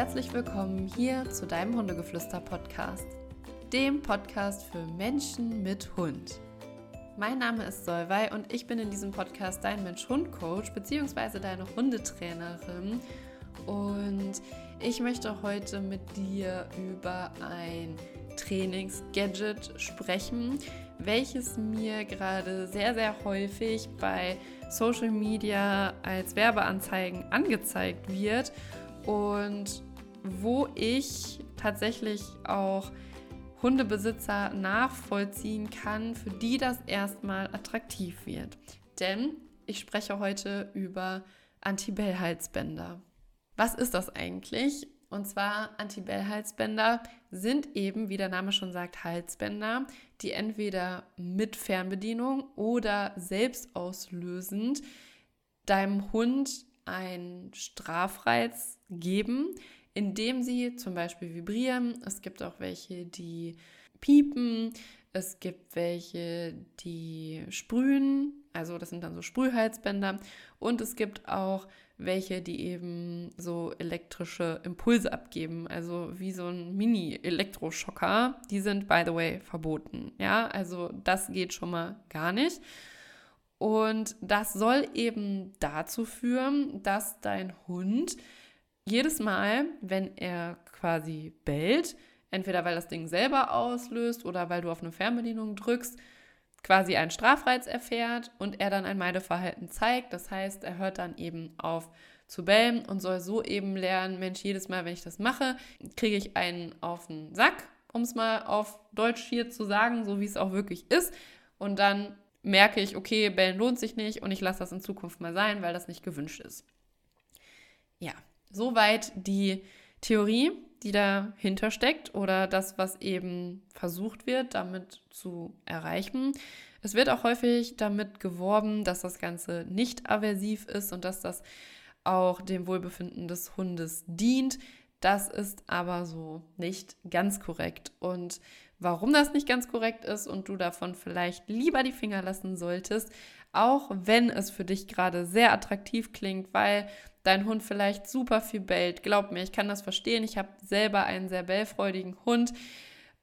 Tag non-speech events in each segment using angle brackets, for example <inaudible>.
herzlich willkommen hier zu deinem Hundegeflüster-Podcast, dem Podcast für Menschen mit Hund. Mein Name ist Solvay und ich bin in diesem Podcast dein Mensch-Hund-Coach bzw. deine Hundetrainerin. Und ich möchte heute mit dir über ein Trainingsgadget sprechen, welches mir gerade sehr, sehr häufig bei Social Media als Werbeanzeigen angezeigt wird und wo ich tatsächlich auch Hundebesitzer nachvollziehen kann, für die das erstmal attraktiv wird. Denn ich spreche heute über Antibellhalsbänder. Was ist das eigentlich? Und zwar Antibell-Halsbänder sind eben, wie der Name schon sagt, Halsbänder, die entweder mit Fernbedienung oder selbstauslösend deinem Hund einen Strafreiz geben, indem sie zum Beispiel vibrieren. Es gibt auch welche, die piepen. Es gibt welche, die sprühen. Also das sind dann so Sprühhalsbänder. Und es gibt auch welche, die eben so elektrische Impulse abgeben, also wie so ein Mini-Elektroschocker. Die sind, by the way, verboten. Ja, also das geht schon mal gar nicht. Und das soll eben dazu führen, dass dein Hund jedes Mal, wenn er quasi bellt, entweder weil das Ding selber auslöst oder weil du auf eine Fernbedienung drückst, quasi einen Strafreiz erfährt und er dann ein Meideverhalten zeigt. Das heißt, er hört dann eben auf zu bellen und soll so eben lernen, Mensch, jedes Mal, wenn ich das mache, kriege ich einen auf den Sack, um es mal auf Deutsch hier zu sagen, so wie es auch wirklich ist. Und dann merke ich, okay, bellen lohnt sich nicht und ich lasse das in Zukunft mal sein, weil das nicht gewünscht ist. Ja, soweit die Theorie die dahinter steckt oder das, was eben versucht wird, damit zu erreichen. Es wird auch häufig damit geworben, dass das Ganze nicht aversiv ist und dass das auch dem Wohlbefinden des Hundes dient. Das ist aber so nicht ganz korrekt. Und warum das nicht ganz korrekt ist und du davon vielleicht lieber die Finger lassen solltest, auch wenn es für dich gerade sehr attraktiv klingt, weil dein Hund vielleicht super viel bellt. Glaub mir, ich kann das verstehen. Ich habe selber einen sehr bellfreudigen Hund.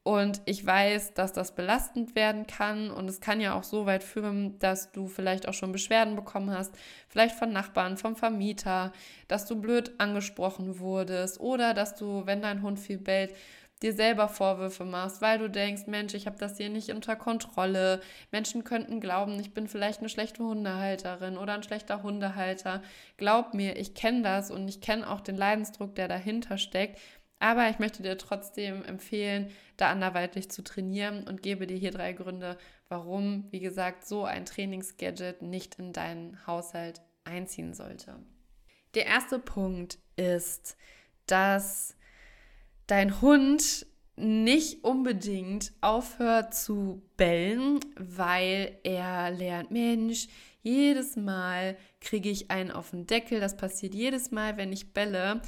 Und ich weiß, dass das belastend werden kann und es kann ja auch so weit führen, dass du vielleicht auch schon Beschwerden bekommen hast, vielleicht von Nachbarn, vom Vermieter, dass du blöd angesprochen wurdest oder dass du, wenn dein Hund viel bellt, dir selber Vorwürfe machst, weil du denkst, Mensch, ich habe das hier nicht unter Kontrolle. Menschen könnten glauben, ich bin vielleicht eine schlechte Hundehalterin oder ein schlechter Hundehalter. Glaub mir, ich kenne das und ich kenne auch den Leidensdruck, der dahinter steckt. Aber ich möchte dir trotzdem empfehlen, da anderweitig zu trainieren und gebe dir hier drei Gründe, warum, wie gesagt, so ein Trainingsgadget nicht in deinen Haushalt einziehen sollte. Der erste Punkt ist, dass dein Hund nicht unbedingt aufhört zu bellen, weil er lernt, Mensch, jedes Mal kriege ich einen auf den Deckel. Das passiert jedes Mal, wenn ich belle.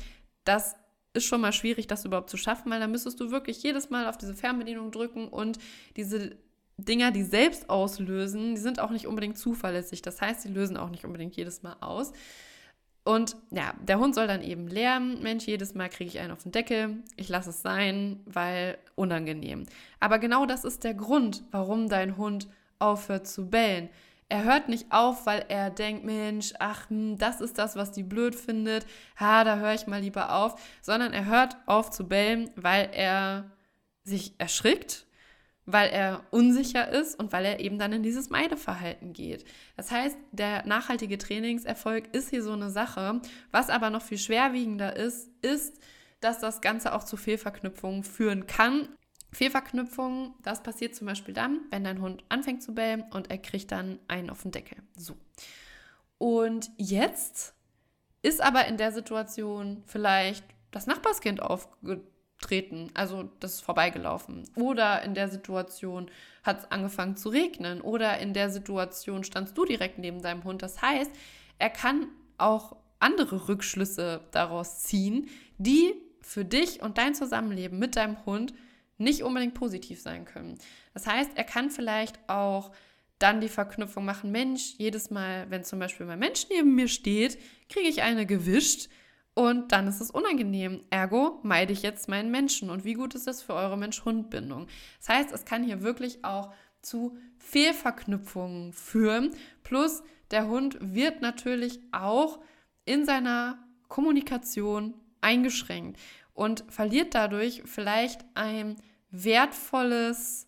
Das ist schon mal schwierig, das überhaupt zu schaffen, weil dann müsstest du wirklich jedes Mal auf diese Fernbedienung drücken und diese Dinger, die selbst auslösen, die sind auch nicht unbedingt zuverlässig. Das heißt, sie lösen auch nicht unbedingt jedes Mal aus. Und ja, der Hund soll dann eben lernen, Mensch, jedes Mal kriege ich einen auf den Deckel, ich lasse es sein, weil unangenehm. Aber genau das ist der Grund, warum dein Hund aufhört zu bellen. Er hört nicht auf, weil er denkt, Mensch, ach, hm, das ist das, was die blöd findet, ha, da höre ich mal lieber auf, sondern er hört auf zu bellen, weil er sich erschrickt weil er unsicher ist und weil er eben dann in dieses Meideverhalten geht. Das heißt, der nachhaltige Trainingserfolg ist hier so eine Sache. Was aber noch viel schwerwiegender ist, ist, dass das Ganze auch zu Fehlverknüpfungen führen kann. Fehlverknüpfungen, das passiert zum Beispiel dann, wenn dein Hund anfängt zu bellen und er kriegt dann einen auf den Deckel. So. Und jetzt ist aber in der Situation vielleicht das Nachbarskind aufgetreten treten. Also das ist vorbeigelaufen. Oder in der Situation hat es angefangen zu regnen. Oder in der Situation standst du direkt neben deinem Hund. Das heißt, er kann auch andere Rückschlüsse daraus ziehen, die für dich und dein Zusammenleben mit deinem Hund nicht unbedingt positiv sein können. Das heißt, er kann vielleicht auch dann die Verknüpfung machen, Mensch, jedes Mal, wenn zum Beispiel mein Mensch neben mir steht, kriege ich eine gewischt und dann ist es unangenehm. Ergo meide ich jetzt meinen Menschen. Und wie gut ist das für eure Mensch-Hund-Bindung? Das heißt, es kann hier wirklich auch zu Fehlverknüpfungen führen. Plus, der Hund wird natürlich auch in seiner Kommunikation eingeschränkt und verliert dadurch vielleicht ein wertvolles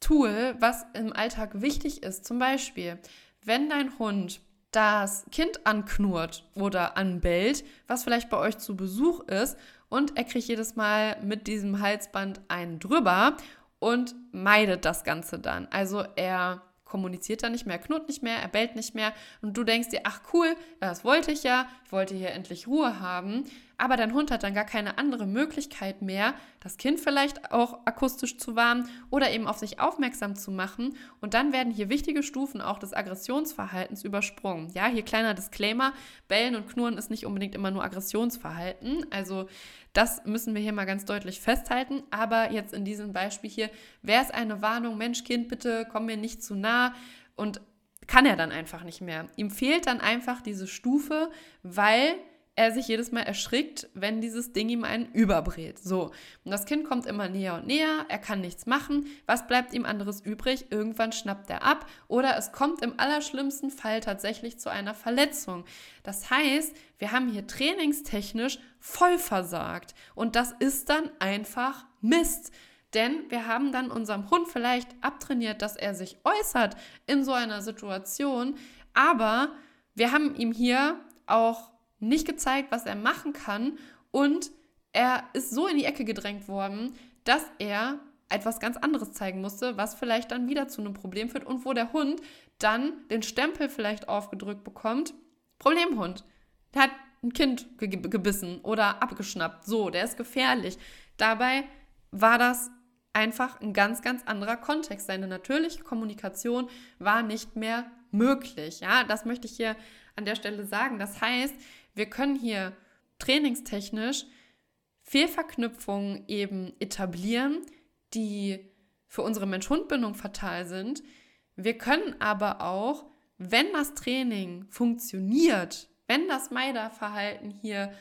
Tool, was im Alltag wichtig ist. Zum Beispiel, wenn dein Hund das Kind anknurrt oder anbellt, was vielleicht bei euch zu Besuch ist, und er kriegt jedes Mal mit diesem Halsband einen drüber und meidet das Ganze dann. Also er kommuniziert dann nicht mehr, knurrt nicht mehr, er bellt nicht mehr und du denkst dir, ach cool, das wollte ich ja, wollte hier endlich Ruhe haben, aber dein Hund hat dann gar keine andere Möglichkeit mehr, das Kind vielleicht auch akustisch zu warnen oder eben auf sich aufmerksam zu machen. Und dann werden hier wichtige Stufen auch des Aggressionsverhaltens übersprungen. Ja, hier kleiner Disclaimer: Bellen und Knurren ist nicht unbedingt immer nur Aggressionsverhalten. Also, das müssen wir hier mal ganz deutlich festhalten. Aber jetzt in diesem Beispiel hier wäre es eine Warnung: Mensch, Kind, bitte komm mir nicht zu nah. Und kann er dann einfach nicht mehr. Ihm fehlt dann einfach diese Stufe, weil er sich jedes Mal erschrickt, wenn dieses Ding ihm einen überbrät. So. Und das Kind kommt immer näher und näher, er kann nichts machen. Was bleibt ihm anderes übrig? Irgendwann schnappt er ab oder es kommt im allerschlimmsten Fall tatsächlich zu einer Verletzung. Das heißt, wir haben hier trainingstechnisch voll versagt. Und das ist dann einfach Mist. Denn wir haben dann unserem Hund vielleicht abtrainiert, dass er sich äußert in so einer Situation. Aber wir haben ihm hier auch nicht gezeigt, was er machen kann und er ist so in die Ecke gedrängt worden, dass er etwas ganz anderes zeigen musste, was vielleicht dann wieder zu einem Problem führt und wo der Hund dann den Stempel vielleicht aufgedrückt bekommt. Problemhund. Der hat ein Kind ge gebissen oder abgeschnappt. So, der ist gefährlich. Dabei war das einfach ein ganz, ganz anderer Kontext. Seine natürliche Kommunikation war nicht mehr möglich. Ja, das möchte ich hier an der Stelle sagen. Das heißt, wir können hier trainingstechnisch Fehlverknüpfungen eben etablieren, die für unsere Mensch-Hund-Bindung fatal sind. Wir können aber auch, wenn das Training funktioniert, wenn das Meider-Verhalten hier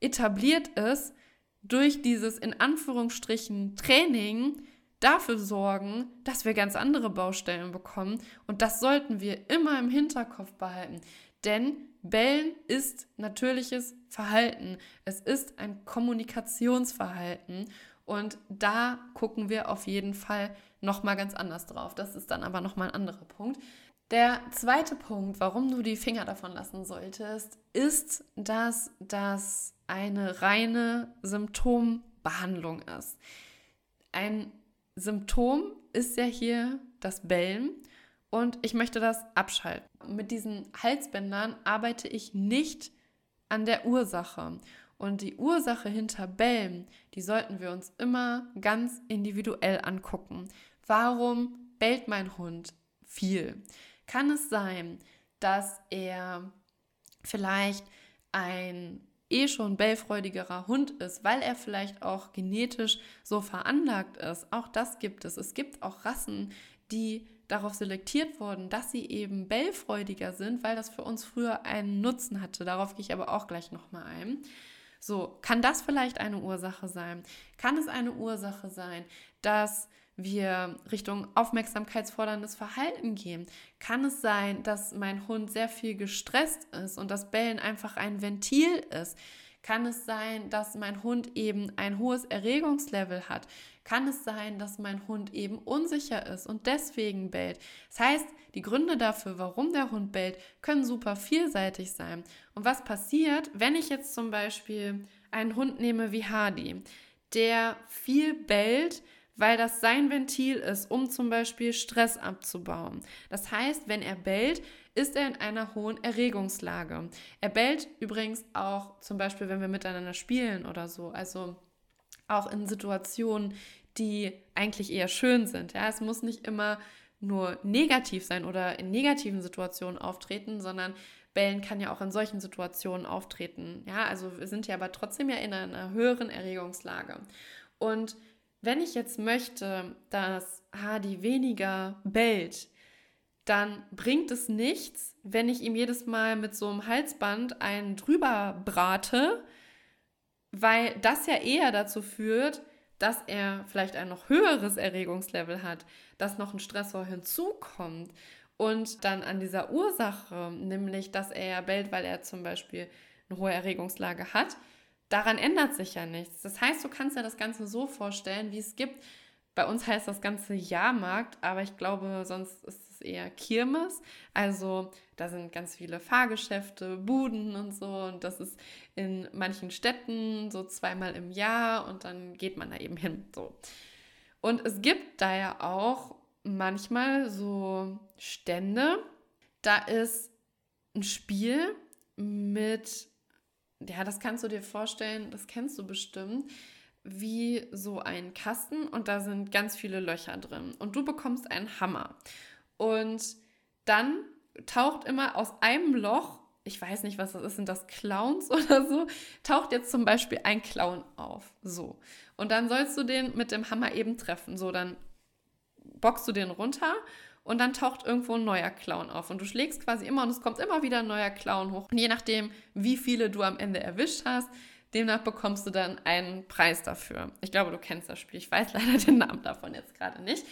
etabliert ist, durch dieses in Anführungsstrichen Training dafür sorgen, dass wir ganz andere Baustellen bekommen. Und das sollten wir immer im Hinterkopf behalten. Denn Bellen ist natürliches Verhalten. Es ist ein Kommunikationsverhalten. Und da gucken wir auf jeden Fall nochmal ganz anders drauf. Das ist dann aber nochmal ein anderer Punkt. Der zweite Punkt, warum du die Finger davon lassen solltest, ist, dass das eine reine Symptombehandlung ist. Ein Symptom ist ja hier das Bellen und ich möchte das abschalten. Mit diesen Halsbändern arbeite ich nicht an der Ursache. Und die Ursache hinter Bellen, die sollten wir uns immer ganz individuell angucken. Warum bellt mein Hund viel? Kann es sein, dass er vielleicht ein eh schon bellfreudigerer Hund ist, weil er vielleicht auch genetisch so veranlagt ist. Auch das gibt es. Es gibt auch Rassen, die darauf selektiert wurden, dass sie eben bellfreudiger sind, weil das für uns früher einen Nutzen hatte. Darauf gehe ich aber auch gleich nochmal ein. So, kann das vielleicht eine Ursache sein? Kann es eine Ursache sein, dass wir Richtung aufmerksamkeitsforderndes Verhalten gehen? Kann es sein, dass mein Hund sehr viel gestresst ist und das Bellen einfach ein Ventil ist? Kann es sein, dass mein Hund eben ein hohes Erregungslevel hat? Kann es sein, dass mein Hund eben unsicher ist und deswegen bellt? Das heißt, die Gründe dafür, warum der Hund bellt, können super vielseitig sein. Und was passiert, wenn ich jetzt zum Beispiel einen Hund nehme wie Hardy, der viel bellt, weil das sein Ventil ist, um zum Beispiel Stress abzubauen. Das heißt, wenn er bellt, ist er in einer hohen Erregungslage. Er bellt übrigens auch zum Beispiel, wenn wir miteinander spielen oder so, also auch in Situationen, die eigentlich eher schön sind. Ja, es muss nicht immer nur negativ sein oder in negativen Situationen auftreten, sondern Bellen kann ja auch in solchen Situationen auftreten. Ja, also wir sind ja aber trotzdem ja in einer höheren Erregungslage. Und wenn ich jetzt möchte, dass Hardy weniger bellt, dann bringt es nichts, wenn ich ihm jedes Mal mit so einem Halsband einen drüber brate, weil das ja eher dazu führt, dass er vielleicht ein noch höheres Erregungslevel hat, dass noch ein Stressor hinzukommt und dann an dieser Ursache, nämlich dass er ja bellt, weil er zum Beispiel eine hohe Erregungslage hat, daran ändert sich ja nichts. Das heißt, du kannst dir das Ganze so vorstellen, wie es gibt. Bei uns heißt das Ganze Jahrmarkt, aber ich glaube, sonst ist es eher Kirmes. Also da sind ganz viele Fahrgeschäfte, Buden und so. Und das ist in manchen Städten so zweimal im Jahr und dann geht man da eben hin. So. Und es gibt da ja auch manchmal so Stände, da ist ein Spiel mit, ja, das kannst du dir vorstellen, das kennst du bestimmt, wie so ein Kasten und da sind ganz viele Löcher drin und du bekommst einen Hammer. Und dann taucht immer aus einem Loch, ich weiß nicht, was das ist, sind das Clowns <laughs> oder so, taucht jetzt zum Beispiel ein Clown auf. So. Und dann sollst du den mit dem Hammer eben treffen. So, dann boxst du den runter und dann taucht irgendwo ein neuer Clown auf. Und du schlägst quasi immer und es kommt immer wieder ein neuer Clown hoch. Und je nachdem, wie viele du am Ende erwischt hast, demnach bekommst du dann einen Preis dafür. Ich glaube, du kennst das Spiel. Ich weiß <laughs> leider den Namen davon jetzt gerade nicht.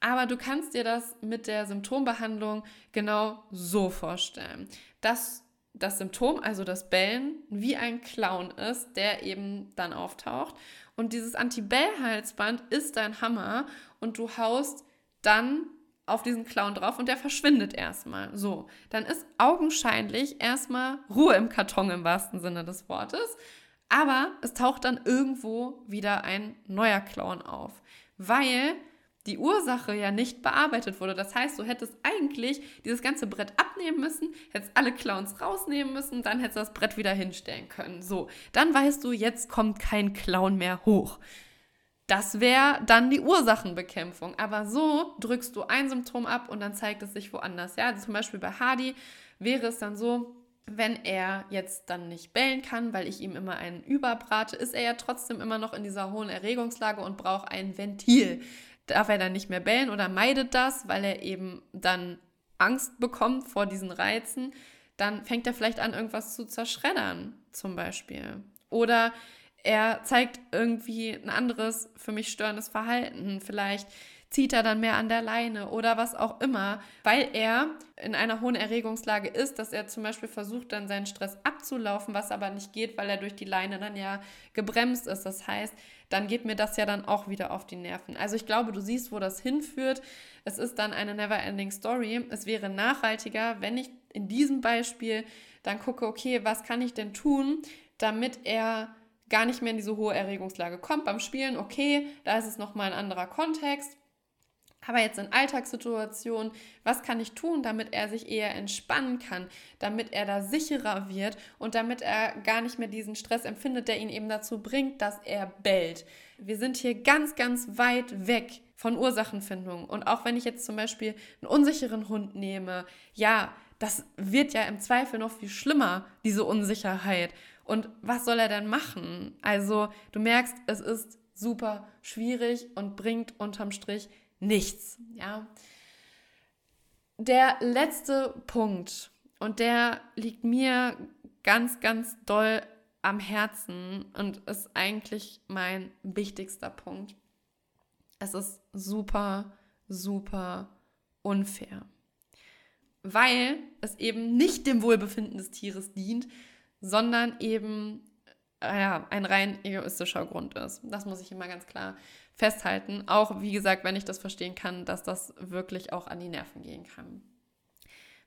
Aber du kannst dir das mit der Symptombehandlung genau so vorstellen, dass das Symptom, also das Bellen, wie ein Clown ist, der eben dann auftaucht. Und dieses Anti-Bell-Halsband ist dein Hammer und du haust dann auf diesen Clown drauf und der verschwindet erstmal. So, dann ist augenscheinlich erstmal Ruhe im Karton im wahrsten Sinne des Wortes. Aber es taucht dann irgendwo wieder ein neuer Clown auf, weil die Ursache ja nicht bearbeitet wurde. Das heißt, du hättest eigentlich dieses ganze Brett abnehmen müssen, hättest alle Clowns rausnehmen müssen, dann hättest du das Brett wieder hinstellen können. So, dann weißt du, jetzt kommt kein Clown mehr hoch. Das wäre dann die Ursachenbekämpfung. Aber so drückst du ein Symptom ab und dann zeigt es sich woanders. Ja, also zum Beispiel bei Hardy wäre es dann so, wenn er jetzt dann nicht bellen kann, weil ich ihm immer einen überbrate, ist er ja trotzdem immer noch in dieser hohen Erregungslage und braucht ein Ventil. Darf er dann nicht mehr bellen oder meidet das, weil er eben dann Angst bekommt vor diesen Reizen, dann fängt er vielleicht an, irgendwas zu zerschreddern, zum Beispiel. Oder er zeigt irgendwie ein anderes für mich störendes Verhalten. Vielleicht zieht er dann mehr an der Leine oder was auch immer, weil er in einer hohen Erregungslage ist, dass er zum Beispiel versucht, dann seinen Stress abzulaufen, was aber nicht geht, weil er durch die Leine dann ja gebremst ist. Das heißt, dann geht mir das ja dann auch wieder auf die Nerven. Also ich glaube, du siehst, wo das hinführt. Es ist dann eine never-ending Story. Es wäre nachhaltiger, wenn ich in diesem Beispiel dann gucke, okay, was kann ich denn tun, damit er gar nicht mehr in diese hohe Erregungslage kommt. Beim Spielen, okay, da ist es nochmal ein anderer Kontext. Aber jetzt in Alltagssituationen, was kann ich tun, damit er sich eher entspannen kann, damit er da sicherer wird und damit er gar nicht mehr diesen Stress empfindet, der ihn eben dazu bringt, dass er bellt. Wir sind hier ganz, ganz weit weg von Ursachenfindung. Und auch wenn ich jetzt zum Beispiel einen unsicheren Hund nehme, ja, das wird ja im Zweifel noch viel schlimmer, diese Unsicherheit. Und was soll er denn machen? Also du merkst, es ist super schwierig und bringt unterm Strich nichts. Ja. Der letzte Punkt, und der liegt mir ganz, ganz doll am Herzen und ist eigentlich mein wichtigster Punkt. Es ist super, super unfair. Weil es eben nicht dem Wohlbefinden des Tieres dient, sondern eben äh, ja, ein rein egoistischer Grund ist. Das muss ich immer ganz klar festhalten. Auch, wie gesagt, wenn ich das verstehen kann, dass das wirklich auch an die Nerven gehen kann.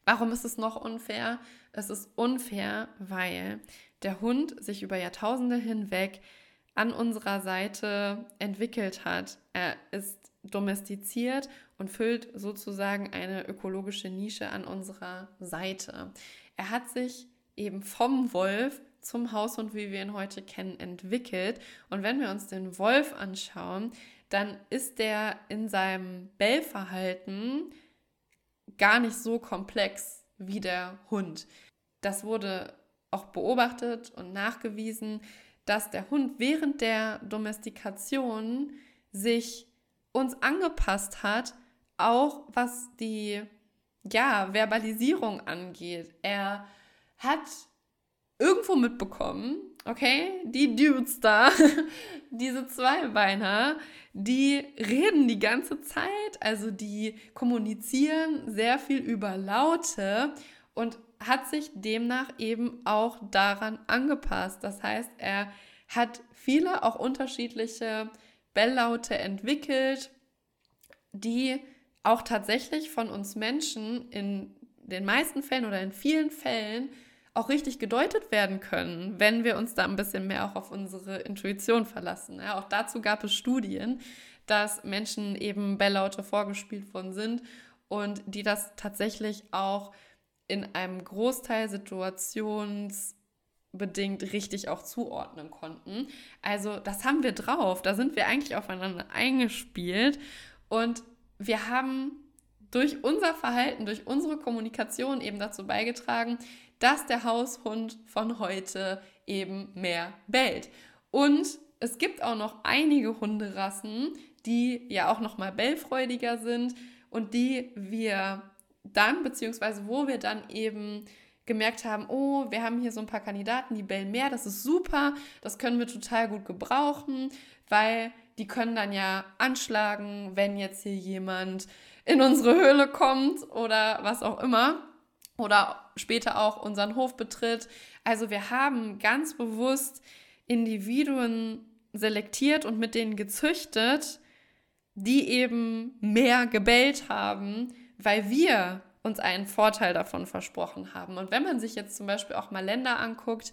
Warum ist es noch unfair? Es ist unfair, weil der Hund sich über Jahrtausende hinweg an unserer Seite entwickelt hat. Er ist domestiziert und füllt sozusagen eine ökologische Nische an unserer Seite. Er hat sich eben vom Wolf zum Haushund, wie wir ihn heute kennen, entwickelt. Und wenn wir uns den Wolf anschauen, dann ist der in seinem Bellverhalten gar nicht so komplex wie der Hund. Das wurde auch beobachtet und nachgewiesen, dass der Hund während der Domestikation sich uns angepasst hat, auch was die ja, Verbalisierung angeht. Er hat irgendwo mitbekommen, okay, die Dudes da, <laughs> diese Zweibeiner, die reden die ganze Zeit, also die kommunizieren sehr viel über Laute und hat sich demnach eben auch daran angepasst. Das heißt, er hat viele auch unterschiedliche Belllaute entwickelt, die auch tatsächlich von uns Menschen in den meisten Fällen oder in vielen Fällen auch richtig gedeutet werden können, wenn wir uns da ein bisschen mehr auch auf unsere Intuition verlassen. Ja, auch dazu gab es Studien, dass Menschen eben Belllaute vorgespielt worden sind und die das tatsächlich auch in einem Großteil situationsbedingt richtig auch zuordnen konnten. Also das haben wir drauf, da sind wir eigentlich aufeinander eingespielt und wir haben durch unser Verhalten, durch unsere Kommunikation eben dazu beigetragen, dass der Haushund von heute eben mehr bellt. Und es gibt auch noch einige Hunderassen, die ja auch noch mal bellfreudiger sind und die wir dann, beziehungsweise wo wir dann eben gemerkt haben, oh, wir haben hier so ein paar Kandidaten, die bellen mehr, das ist super, das können wir total gut gebrauchen, weil die können dann ja anschlagen, wenn jetzt hier jemand in unsere Höhle kommt oder was auch immer oder später auch unseren Hof betritt. Also wir haben ganz bewusst Individuen selektiert und mit denen gezüchtet, die eben mehr gebellt haben, weil wir uns einen Vorteil davon versprochen haben. Und wenn man sich jetzt zum Beispiel auch mal Länder anguckt,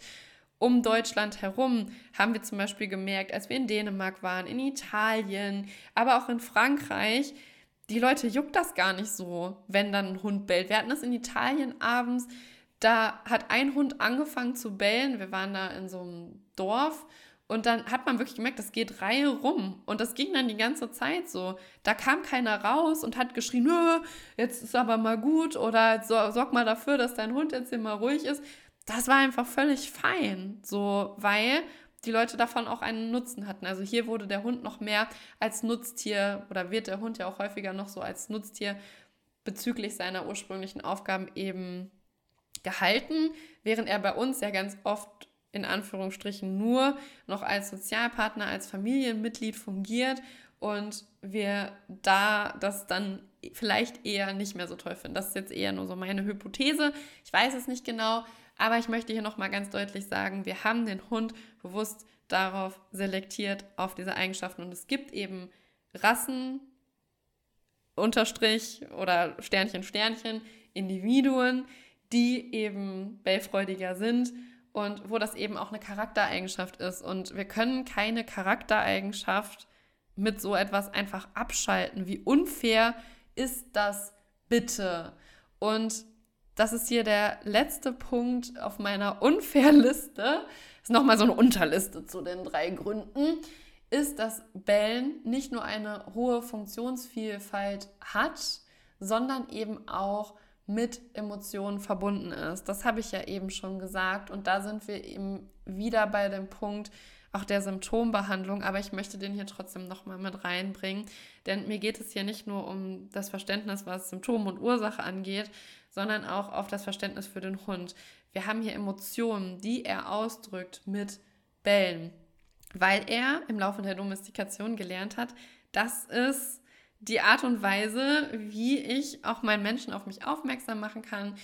um Deutschland herum haben wir zum Beispiel gemerkt, als wir in Dänemark waren, in Italien, aber auch in Frankreich, die Leute juckt das gar nicht so, wenn dann ein Hund bellt. Wir hatten das in Italien abends, da hat ein Hund angefangen zu bellen. Wir waren da in so einem Dorf und dann hat man wirklich gemerkt, das geht Reihe rum. Und das ging dann die ganze Zeit so. Da kam keiner raus und hat geschrien, Nö, jetzt ist aber mal gut oder sorg mal dafür, dass dein Hund jetzt hier mal ruhig ist. Das war einfach völlig fein. So, weil die Leute davon auch einen Nutzen hatten. Also hier wurde der Hund noch mehr als Nutztier oder wird der Hund ja auch häufiger noch so als Nutztier bezüglich seiner ursprünglichen Aufgaben eben gehalten, während er bei uns ja ganz oft in Anführungsstrichen nur noch als Sozialpartner, als Familienmitglied fungiert und wir da das dann vielleicht eher nicht mehr so toll finden. Das ist jetzt eher nur so meine Hypothese. Ich weiß es nicht genau, aber ich möchte hier nochmal ganz deutlich sagen, wir haben den Hund bewusst darauf selektiert, auf diese Eigenschaften. Und es gibt eben Rassen, Unterstrich oder Sternchen, Sternchen, Individuen, die eben bellfreudiger sind und wo das eben auch eine Charaktereigenschaft ist. Und wir können keine Charaktereigenschaft mit so etwas einfach abschalten. Wie unfair ist das bitte? Und das ist hier der letzte Punkt auf meiner Unfairliste. Ist nochmal so eine Unterliste zu den drei Gründen. Ist, dass Bellen nicht nur eine hohe Funktionsvielfalt hat, sondern eben auch mit Emotionen verbunden ist. Das habe ich ja eben schon gesagt. Und da sind wir eben wieder bei dem Punkt auch der Symptombehandlung. Aber ich möchte den hier trotzdem nochmal mit reinbringen. Denn mir geht es hier nicht nur um das Verständnis, was Symptom und Ursache angeht, sondern auch auf das Verständnis für den Hund. Wir haben hier Emotionen, die er ausdrückt mit Bellen, weil er im Laufe der Domestikation gelernt hat, dass es die Art und Weise, wie ich auch meinen Menschen auf mich aufmerksam machen kann.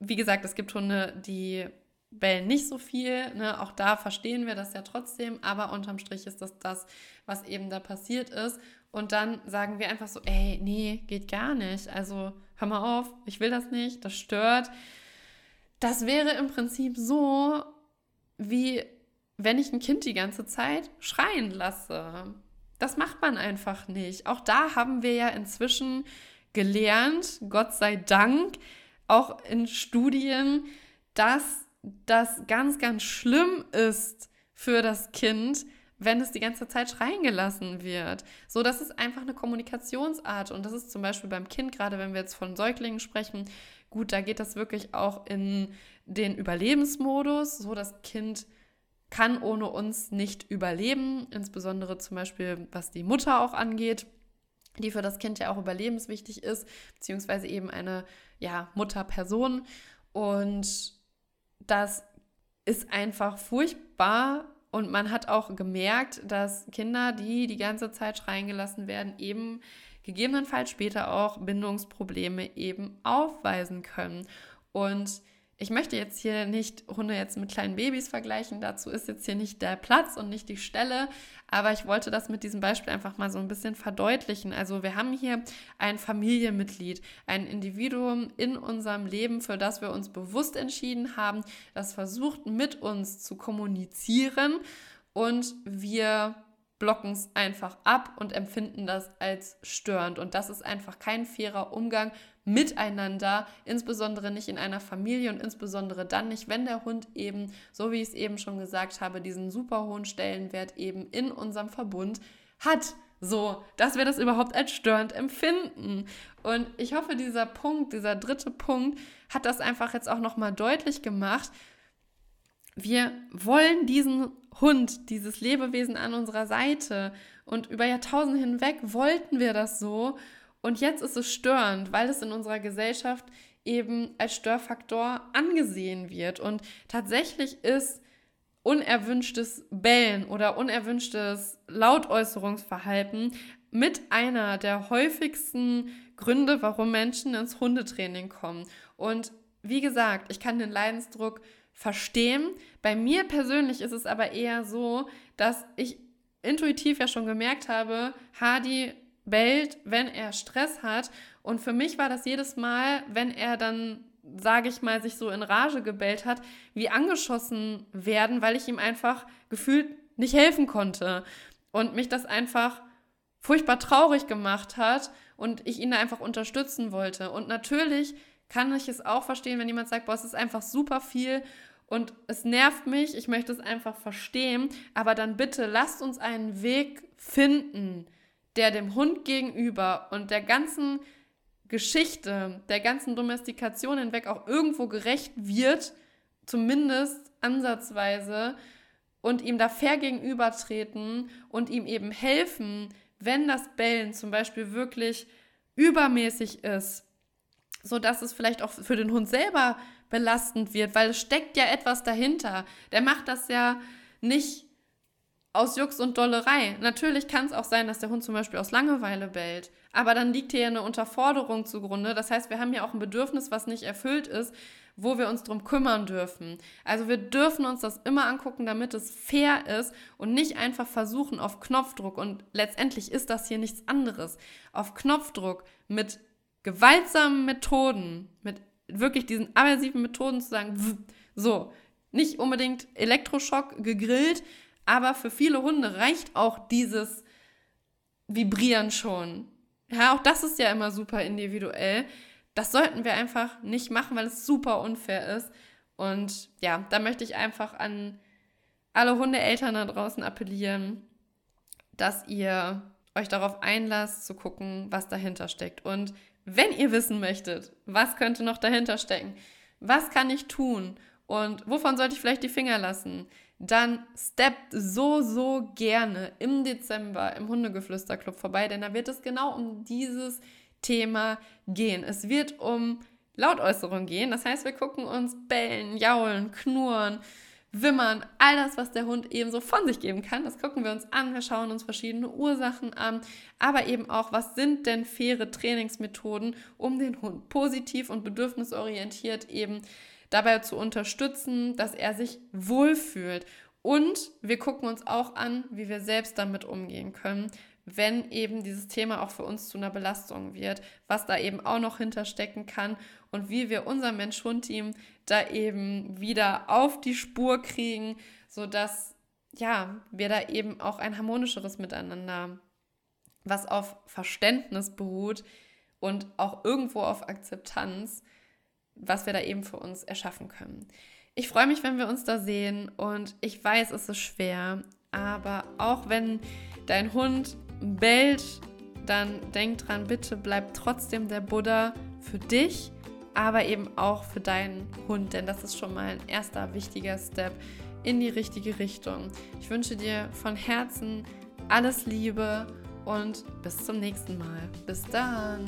Wie gesagt, es gibt Hunde, die bellen nicht so viel. Ne? Auch da verstehen wir das ja trotzdem, aber unterm Strich ist das das, was eben da passiert ist. Und dann sagen wir einfach so, ey, nee, geht gar nicht. Also hör mal auf, ich will das nicht, das stört. Das wäre im Prinzip so, wie wenn ich ein Kind die ganze Zeit schreien lasse. Das macht man einfach nicht. Auch da haben wir ja inzwischen gelernt, Gott sei Dank, auch in Studien, dass das ganz, ganz schlimm ist für das Kind, wenn es die ganze Zeit schreien gelassen wird. So, das ist einfach eine Kommunikationsart. Und das ist zum Beispiel beim Kind, gerade wenn wir jetzt von Säuglingen sprechen, gut, da geht das wirklich auch in den Überlebensmodus. So, das Kind kann ohne uns nicht überleben, insbesondere zum Beispiel was die Mutter auch angeht, die für das Kind ja auch überlebenswichtig ist, beziehungsweise eben eine ja, Mutterperson. Und das ist einfach furchtbar und man hat auch gemerkt, dass Kinder, die die ganze Zeit schreien gelassen werden, eben gegebenenfalls später auch Bindungsprobleme eben aufweisen können. Und ich möchte jetzt hier nicht Hunde jetzt mit kleinen Babys vergleichen, dazu ist jetzt hier nicht der Platz und nicht die Stelle, aber ich wollte das mit diesem Beispiel einfach mal so ein bisschen verdeutlichen. Also wir haben hier ein Familienmitglied, ein Individuum in unserem Leben, für das wir uns bewusst entschieden haben, das versucht mit uns zu kommunizieren und wir blocken es einfach ab und empfinden das als störend. Und das ist einfach kein fairer Umgang miteinander, insbesondere nicht in einer Familie und insbesondere dann nicht, wenn der Hund eben, so wie ich es eben schon gesagt habe, diesen super hohen Stellenwert eben in unserem Verbund hat. So, dass wir das überhaupt als störend empfinden. Und ich hoffe, dieser Punkt, dieser dritte Punkt, hat das einfach jetzt auch nochmal deutlich gemacht, wir wollen diesen Hund, dieses Lebewesen an unserer Seite und über Jahrtausende hinweg wollten wir das so und jetzt ist es störend, weil es in unserer Gesellschaft eben als Störfaktor angesehen wird und tatsächlich ist unerwünschtes Bellen oder unerwünschtes Lautäußerungsverhalten mit einer der häufigsten Gründe, warum Menschen ins Hundetraining kommen. Und wie gesagt, ich kann den Leidensdruck verstehen. Bei mir persönlich ist es aber eher so, dass ich intuitiv ja schon gemerkt habe, Hardy bellt, wenn er Stress hat. Und für mich war das jedes Mal, wenn er dann, sage ich mal, sich so in Rage gebellt hat, wie angeschossen werden, weil ich ihm einfach gefühlt nicht helfen konnte. Und mich das einfach furchtbar traurig gemacht hat und ich ihn da einfach unterstützen wollte. Und natürlich kann ich es auch verstehen, wenn jemand sagt, boah, es ist einfach super viel und es nervt mich, ich möchte es einfach verstehen, aber dann bitte lasst uns einen Weg finden, der dem Hund gegenüber und der ganzen Geschichte, der ganzen Domestikation hinweg auch irgendwo gerecht wird, zumindest ansatzweise, und ihm da fair gegenübertreten und ihm eben helfen, wenn das Bellen zum Beispiel wirklich übermäßig ist so dass es vielleicht auch für den Hund selber belastend wird, weil es steckt ja etwas dahinter. Der macht das ja nicht aus Jux und Dollerei. Natürlich kann es auch sein, dass der Hund zum Beispiel aus Langeweile bellt, aber dann liegt hier eine Unterforderung zugrunde. Das heißt, wir haben ja auch ein Bedürfnis, was nicht erfüllt ist, wo wir uns drum kümmern dürfen. Also wir dürfen uns das immer angucken, damit es fair ist und nicht einfach versuchen auf Knopfdruck und letztendlich ist das hier nichts anderes. Auf Knopfdruck mit gewaltsamen Methoden, mit wirklich diesen aversiven Methoden zu sagen, so, nicht unbedingt Elektroschock gegrillt, aber für viele Hunde reicht auch dieses Vibrieren schon. Ja, auch das ist ja immer super individuell. Das sollten wir einfach nicht machen, weil es super unfair ist. Und ja, da möchte ich einfach an alle Hundeeltern da draußen appellieren, dass ihr euch darauf einlasst, zu gucken, was dahinter steckt. Und wenn ihr wissen möchtet, was könnte noch dahinter stecken, was kann ich tun und wovon sollte ich vielleicht die Finger lassen, dann steppt so, so gerne im Dezember im Hundegeflüsterclub vorbei, denn da wird es genau um dieses Thema gehen. Es wird um Lautäußerung gehen, das heißt, wir gucken uns bellen, jaulen, knurren, Wimmern, all das, was der Hund eben so von sich geben kann, das gucken wir uns an. Wir schauen uns verschiedene Ursachen an, aber eben auch, was sind denn faire Trainingsmethoden, um den Hund positiv und bedürfnisorientiert eben dabei zu unterstützen, dass er sich wohlfühlt. Und wir gucken uns auch an, wie wir selbst damit umgehen können, wenn eben dieses Thema auch für uns zu einer Belastung wird, was da eben auch noch hinterstecken kann und wie wir unser Mensch-Hund-Team da eben wieder auf die Spur kriegen, sodass ja, wir da eben auch ein harmonischeres Miteinander, was auf Verständnis beruht und auch irgendwo auf Akzeptanz, was wir da eben für uns erschaffen können. Ich freue mich, wenn wir uns da sehen und ich weiß, es ist schwer, aber auch wenn dein Hund bellt, dann denk dran, bitte bleib trotzdem der Buddha für dich, aber eben auch für deinen Hund, denn das ist schon mal ein erster wichtiger Step in die richtige Richtung. Ich wünsche dir von Herzen alles Liebe und bis zum nächsten Mal. Bis dann.